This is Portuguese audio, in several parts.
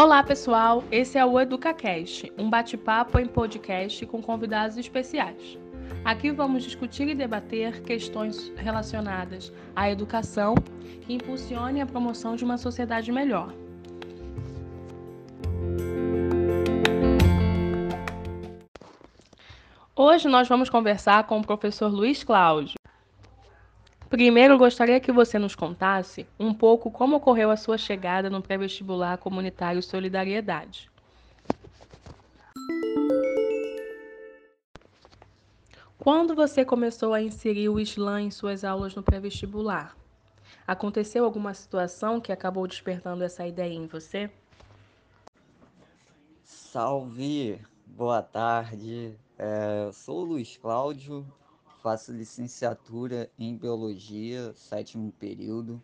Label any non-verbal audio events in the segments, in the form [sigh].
Olá, pessoal! Esse é o EducaCast, um bate-papo em podcast com convidados especiais. Aqui vamos discutir e debater questões relacionadas à educação que impulsionem a promoção de uma sociedade melhor. Hoje nós vamos conversar com o professor Luiz Cláudio. Primeiro, gostaria que você nos contasse um pouco como ocorreu a sua chegada no pré-vestibular comunitário Solidariedade. Quando você começou a inserir o Islã em suas aulas no pré-vestibular? Aconteceu alguma situação que acabou despertando essa ideia em você? Salve, boa tarde. É, sou o Luiz Cláudio, faço licenciatura em Biologia, sétimo período.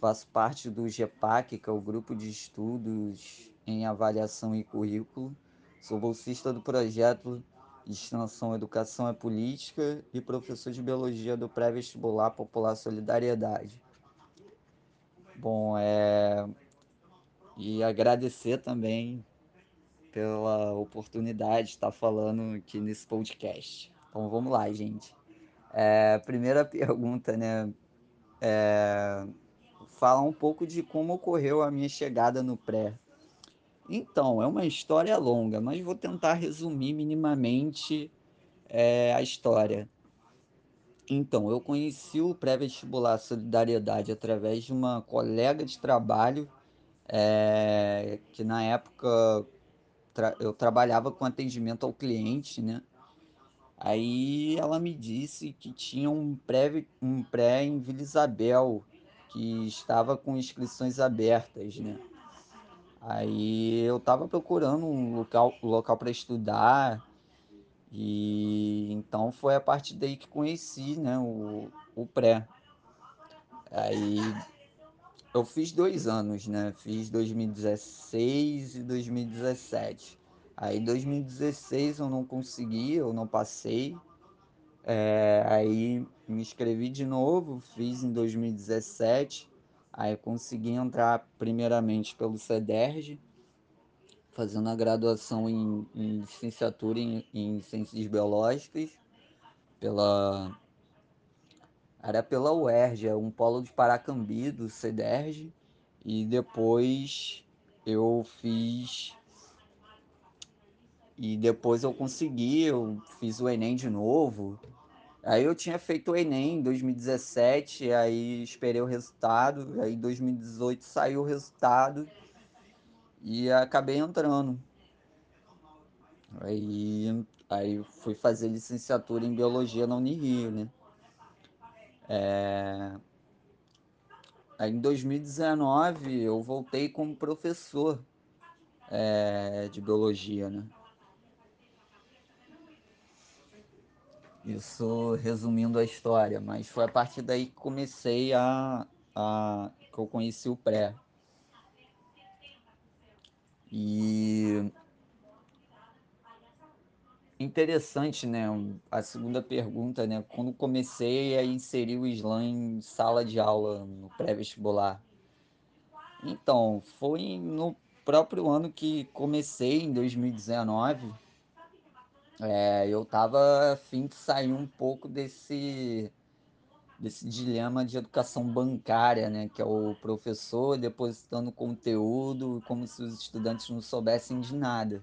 Faço parte do GEPAC, que é o Grupo de Estudos em Avaliação e Currículo. Sou bolsista do projeto de Extensão Educação é Política e professor de Biologia do Pré-Vestibular Popular Solidariedade. Bom, é... E agradecer também pela oportunidade de estar falando aqui nesse podcast. Então vamos lá, gente. É, primeira [laughs] pergunta, né? É, falar um pouco de como ocorreu a minha chegada no pré. Então, é uma história longa, mas vou tentar resumir minimamente é, a história. Então, eu conheci o pré-vestibular Solidariedade através de uma colega de trabalho é, que na época tra eu trabalhava com atendimento ao cliente, né? Aí ela me disse que tinha um pré, um pré em Vila Isabel, que estava com inscrições abertas, né? Aí eu estava procurando um local, local para estudar, e então foi a partir daí que conheci né, o, o pré. Aí eu fiz dois anos, né? Fiz 2016 e 2017. Aí 2016 eu não consegui, eu não passei. É, aí me inscrevi de novo, fiz em 2017. Aí consegui entrar primeiramente pelo CEDERJ, fazendo a graduação em, em licenciatura em, em Ciências Biológicas, pela era pela UERJ, é um polo de Paracambi do CEDERJ, e depois eu fiz e depois eu consegui, eu fiz o Enem de novo. Aí eu tinha feito o Enem em 2017, aí esperei o resultado, aí em 2018 saiu o resultado e acabei entrando. Aí, aí fui fazer licenciatura em Biologia na Unirio, né? É... Aí em 2019 eu voltei como professor é, de Biologia, né? Isso resumindo a história, mas foi a partir daí que comecei a, a que eu conheci o pré. E interessante, né? A segunda pergunta, né? Quando comecei a inserir o slam em sala de aula no pré-vestibular. Então, foi no próprio ano que comecei, em 2019 é, eu tava afim de sair um pouco desse, desse dilema de educação bancária, né? Que é o professor depositando conteúdo como se os estudantes não soubessem de nada.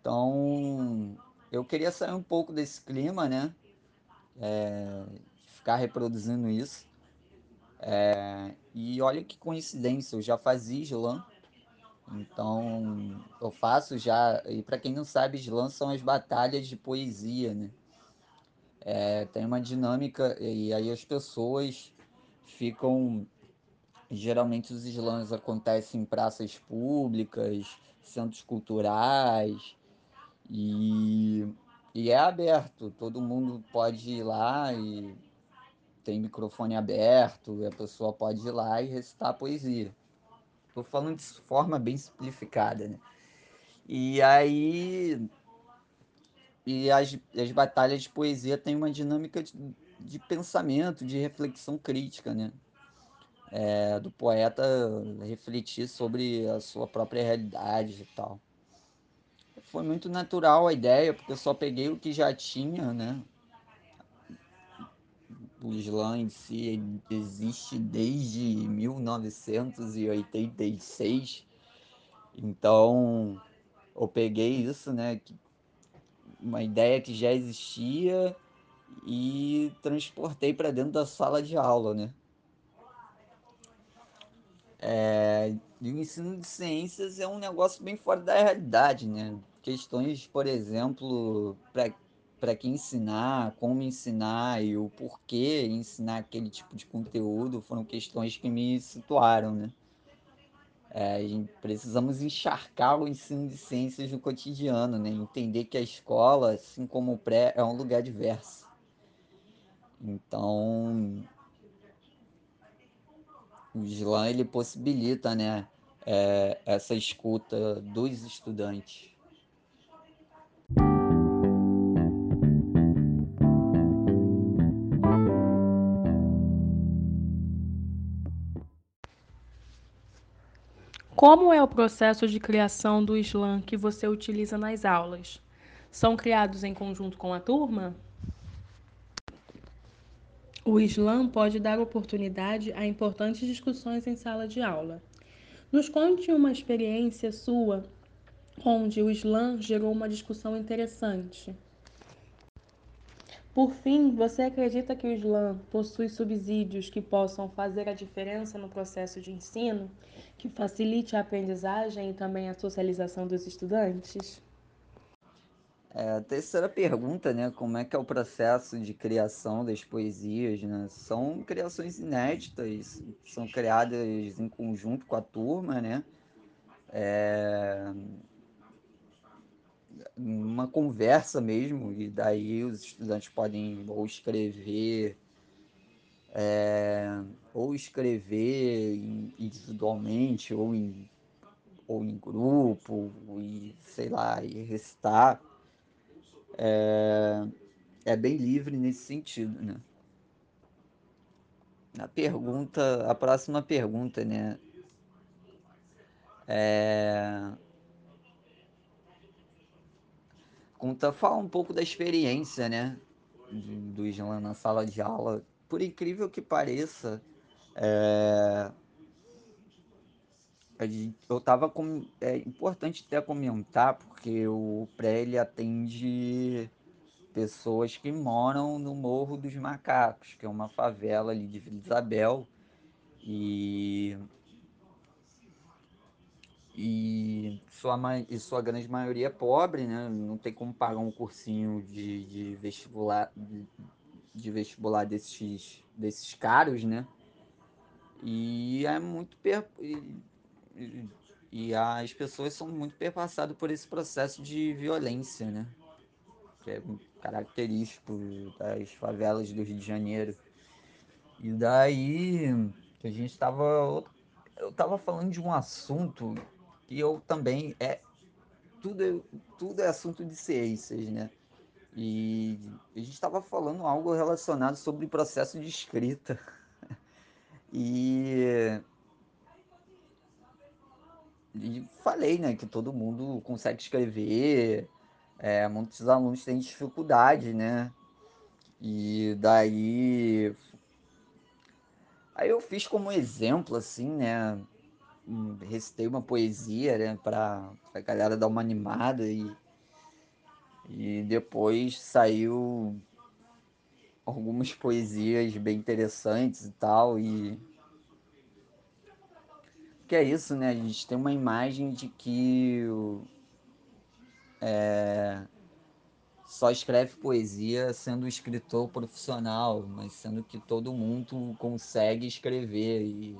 Então, eu queria sair um pouco desse clima, né? É, ficar reproduzindo isso. É, e olha que coincidência, eu já fazia slam então, eu faço já, e para quem não sabe, slam são as batalhas de poesia, né? É, tem uma dinâmica, e aí as pessoas ficam. Geralmente os slams acontecem em praças públicas, centros culturais, e, e é aberto, todo mundo pode ir lá e tem microfone aberto, a pessoa pode ir lá e recitar poesia. Tô falando de forma bem simplificada, né? E aí. E as, as batalhas de poesia têm uma dinâmica de, de pensamento, de reflexão crítica, né? é, do poeta refletir sobre a sua própria realidade e tal. Foi muito natural a ideia, porque eu só peguei o que já tinha, né? O slam em si existe desde 1986, então eu peguei isso, né? Uma ideia que já existia e transportei para dentro da sala de aula, né? É, o ensino de ciências é um negócio bem fora da realidade, né? Questões, por exemplo, para que ensinar, como ensinar e o porquê ensinar aquele tipo de conteúdo foram questões que me situaram, né? É, precisamos encharcar o ensino de ciências no cotidiano, né? Entender que a escola, assim como o pré, é um lugar diverso. Então, o slam ele possibilita, né, é, essa escuta dos estudantes. Como é o processo de criação do slam que você utiliza nas aulas? São criados em conjunto com a turma? O slam pode dar oportunidade a importantes discussões em sala de aula. Nos conte uma experiência sua onde o slam gerou uma discussão interessante. Por fim, você acredita que o slam possui subsídios que possam fazer a diferença no processo de ensino, que facilite a aprendizagem e também a socialização dos estudantes? É, a terceira pergunta, né? Como é que é o processo de criação das poesias, né? São criações inéditas, são criadas em conjunto com a turma, né? É, uma conversa mesmo, e daí os estudantes podem ou escrever é, ou escrever individualmente ou em, ou em grupo e sei lá, e recitar é, é bem livre nesse sentido, né? A pergunta, a próxima pergunta, né? É... Conta, fala um pouco da experiência, né? Do Islam na sala de aula. Por incrível que pareça, é... eu tava com. É importante até comentar, porque o pré ele atende pessoas que moram no Morro dos Macacos, que é uma favela ali de Vila Isabel. E, e, sua, e sua grande maioria é pobre, né? Não tem como pagar um cursinho de, de vestibular de, de vestibular desses, desses caros, né? E é muito per... e, e as pessoas são muito perpassadas por esse processo de violência, né? Que é característico das favelas do Rio de Janeiro. E daí a gente estava eu estava falando de um assunto que eu também é tudo é, tudo é assunto de ciências, né? E a gente estava falando algo relacionado sobre processo de escrita. [laughs] E, e falei, né, que todo mundo consegue escrever, é, muitos alunos têm dificuldade, né? E daí. Aí eu fiz como exemplo, assim, né? Recitei uma poesia, né? Pra, pra galera dar uma animada e. E depois saiu algumas poesias bem interessantes e tal. E. Que é isso, né? A gente tem uma imagem de que. É, só escreve poesia sendo escritor profissional, mas sendo que todo mundo consegue escrever. E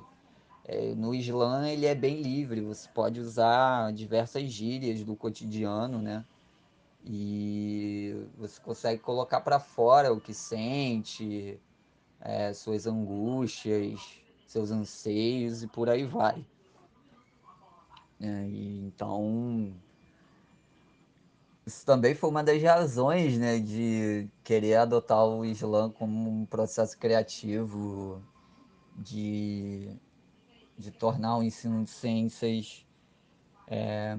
no Islã ele é bem livre, você pode usar diversas gírias do cotidiano, né? E você consegue colocar para fora o que sente, é, suas angústias, seus anseios e por aí vai. É, então isso também foi uma das razões, né, de querer adotar o Islã como um processo criativo de, de tornar o ensino de ciências é,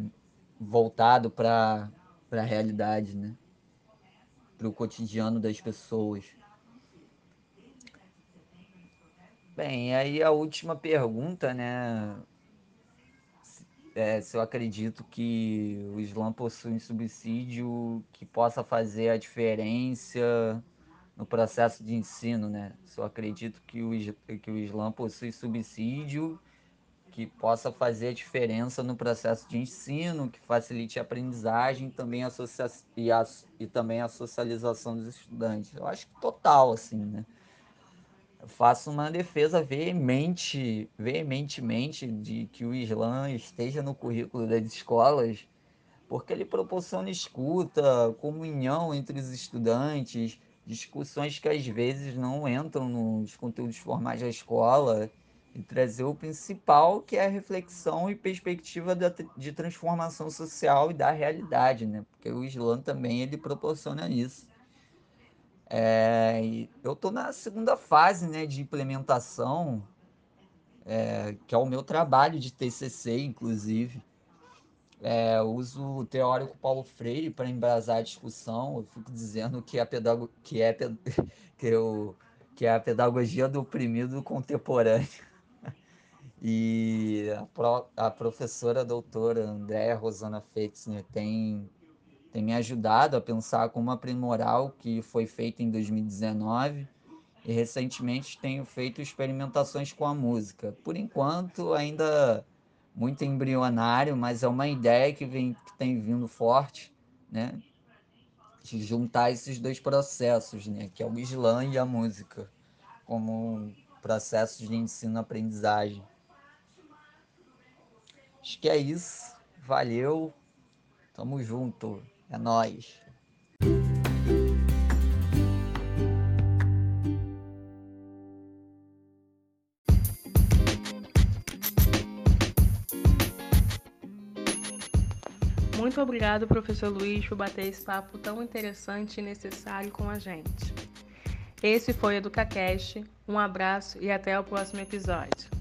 voltado para a realidade, né? para o cotidiano das pessoas. Bem, aí a última pergunta, né? É, se eu acredito que o Islã possui um subsídio que possa fazer a diferença no processo de ensino, né? Se eu acredito que o, que o Islã possui subsídio que possa fazer diferença no processo de ensino, que facilite a aprendizagem também a e, a, e também a socialização dos estudantes. Eu acho que total, assim, né? Eu faço uma defesa veemente, veementemente de que o Islã esteja no currículo das escolas, porque ele proporciona escuta, comunhão entre os estudantes, discussões que às vezes não entram nos conteúdos formais da escola e trazer o principal, que é a reflexão e perspectiva de transformação social e da realidade, né? Porque o Islã também ele proporciona isso. É, eu estou na segunda fase né, de implementação, é, que é o meu trabalho de TCC, inclusive. É, uso o teórico Paulo Freire para embrasar a discussão. Eu fico dizendo que, a pedago que, é, [laughs] que, eu, que é a pedagogia do oprimido contemporâneo. E a, pro, a professora a doutora Andréa Rosana Feixner tem, tem me ajudado a pensar como aprimorar o que foi feito em 2019 e recentemente tenho feito experimentações com a música. Por enquanto, ainda muito embrionário, mas é uma ideia que, vem, que tem vindo forte, né? De juntar esses dois processos, né? Que é o slam e a música, como processos de ensino-aprendizagem. Acho que é isso. Valeu. Tamo junto. É nós. Muito obrigado, professor Luiz, por bater esse papo tão interessante e necessário com a gente. Esse foi o EducaCast. Um abraço e até o próximo episódio.